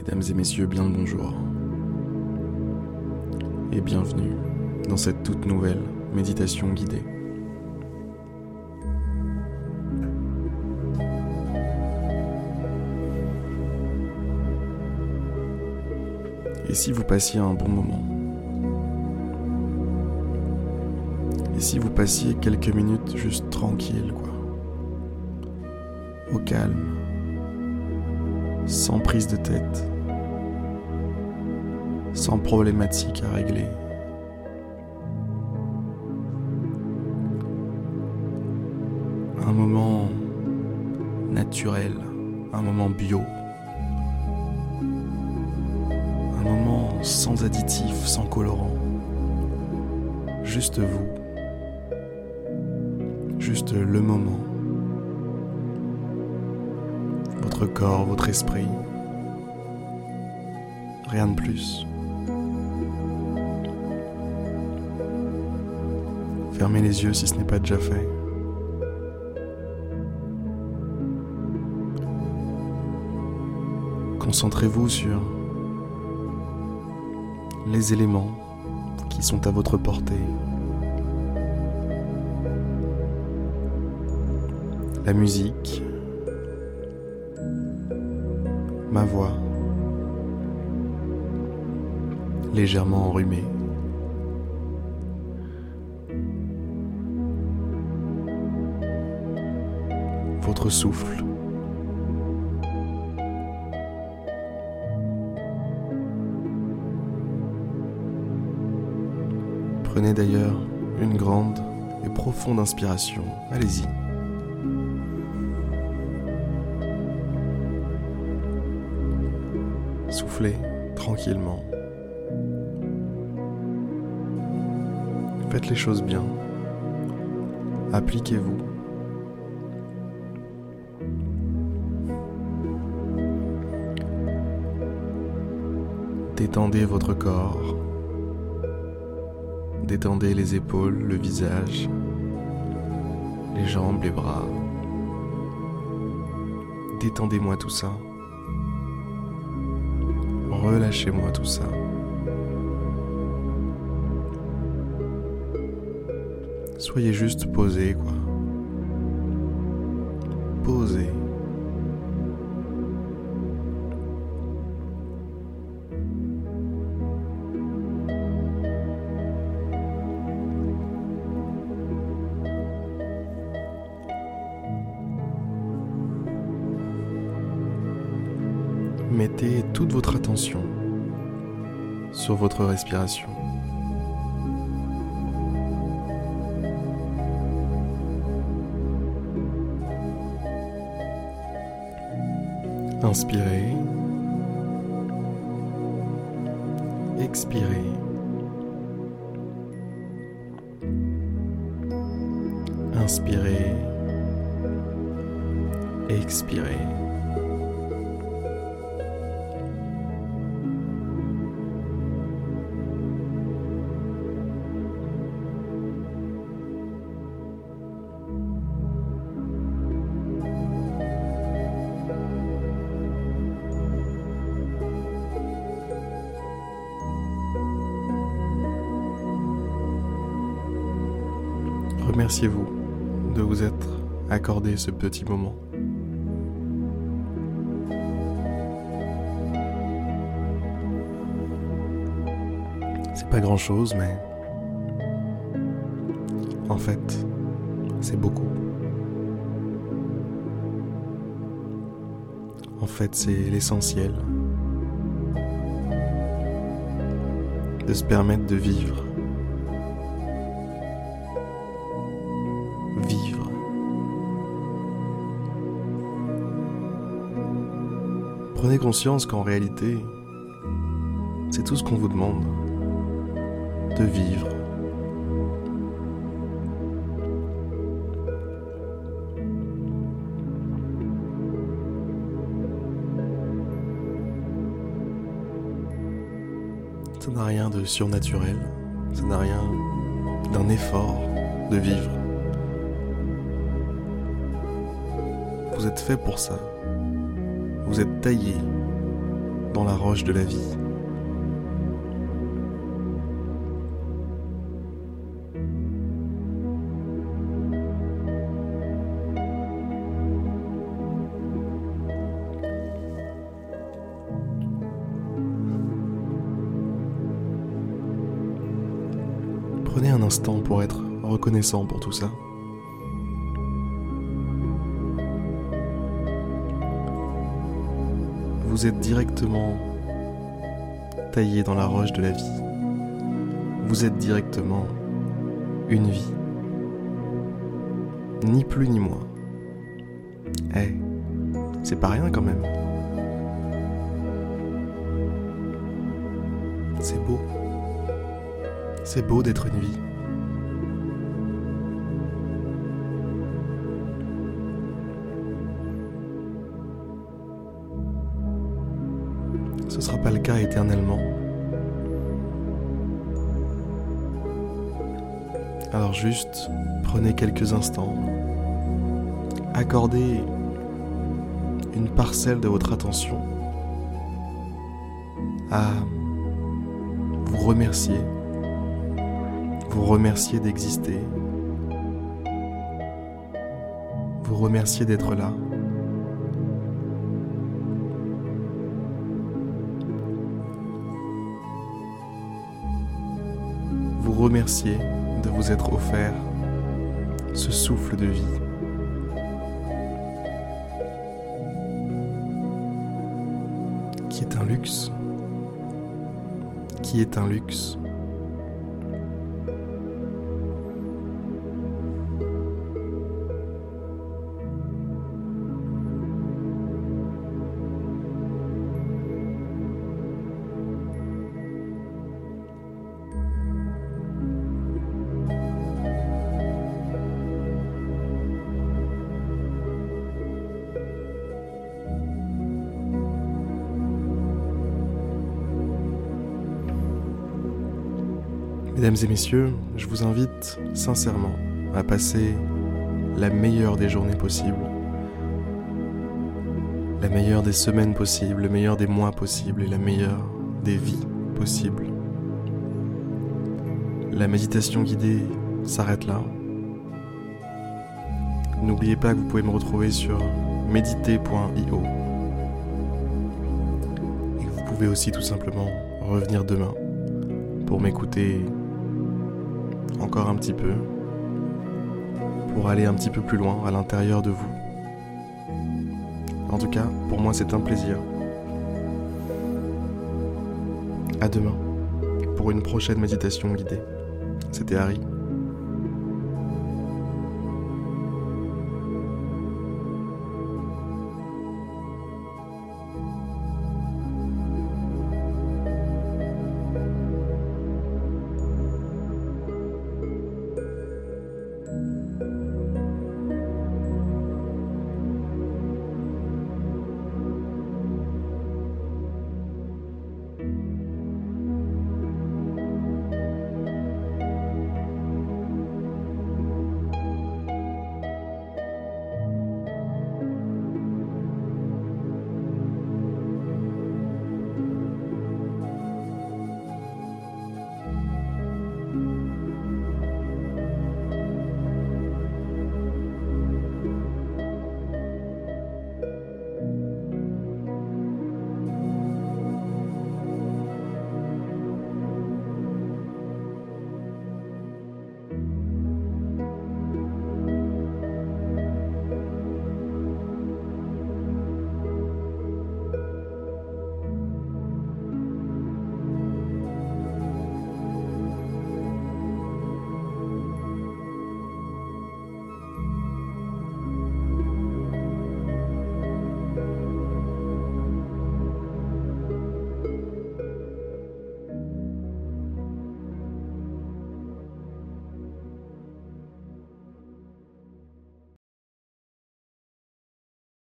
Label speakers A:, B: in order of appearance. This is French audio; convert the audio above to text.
A: Mesdames et messieurs, bien le bonjour. Et bienvenue dans cette toute nouvelle méditation guidée. Et si vous passiez un bon moment? Et si vous passiez quelques minutes juste tranquille, quoi? Au calme sans prise de tête, sans problématique à régler. Un moment naturel, un moment bio, un moment sans additif, sans colorant, juste vous, juste le moment votre corps, votre esprit. Rien de plus. Fermez les yeux si ce n'est pas déjà fait. Concentrez-vous sur les éléments qui sont à votre portée. La musique, ma voix, légèrement enrhumée. Votre souffle. Prenez d'ailleurs une grande et profonde inspiration. Allez-y. Soufflez tranquillement. Faites les choses bien. Appliquez-vous. Détendez votre corps. Détendez les épaules, le visage, les jambes, les bras. Détendez-moi tout ça. Relâchez-moi tout ça. Soyez juste posé, quoi. Posé. Mettez toute votre attention sur votre respiration. Inspirez. Expirez. Inspirez. Expirez. Remerciez-vous de vous être accordé ce petit moment. C'est pas grand chose, mais en fait, c'est beaucoup. En fait, c'est l'essentiel de se permettre de vivre. Prenez conscience qu'en réalité, c'est tout ce qu'on vous demande, de vivre. Ça n'a rien de surnaturel, ça n'a rien d'un effort de vivre. Vous êtes fait pour ça. Vous êtes taillé dans la roche de la vie. Prenez un instant pour être reconnaissant pour tout ça. Vous êtes directement taillé dans la roche de la vie. Vous êtes directement une vie. Ni plus ni moins. Eh, c'est pas rien quand même. C'est beau. C'est beau d'être une vie. Alors juste prenez quelques instants, accordez une parcelle de votre attention à vous remercier vous remercier d'exister, vous remercier d'être là. Remercier de vous être offert ce souffle de vie. Qui est un luxe. Qui est un luxe. Mesdames et messieurs, je vous invite sincèrement à passer la meilleure des journées possibles, la meilleure des semaines possibles, le meilleur des mois possibles et la meilleure des vies possibles. La méditation guidée s'arrête là. N'oubliez pas que vous pouvez me retrouver sur méditer.io et que vous pouvez aussi tout simplement revenir demain pour m'écouter encore un petit peu pour aller un petit peu plus loin à l'intérieur de vous. En tout cas, pour moi, c'est un plaisir. À demain pour une prochaine méditation guidée. C'était Harry.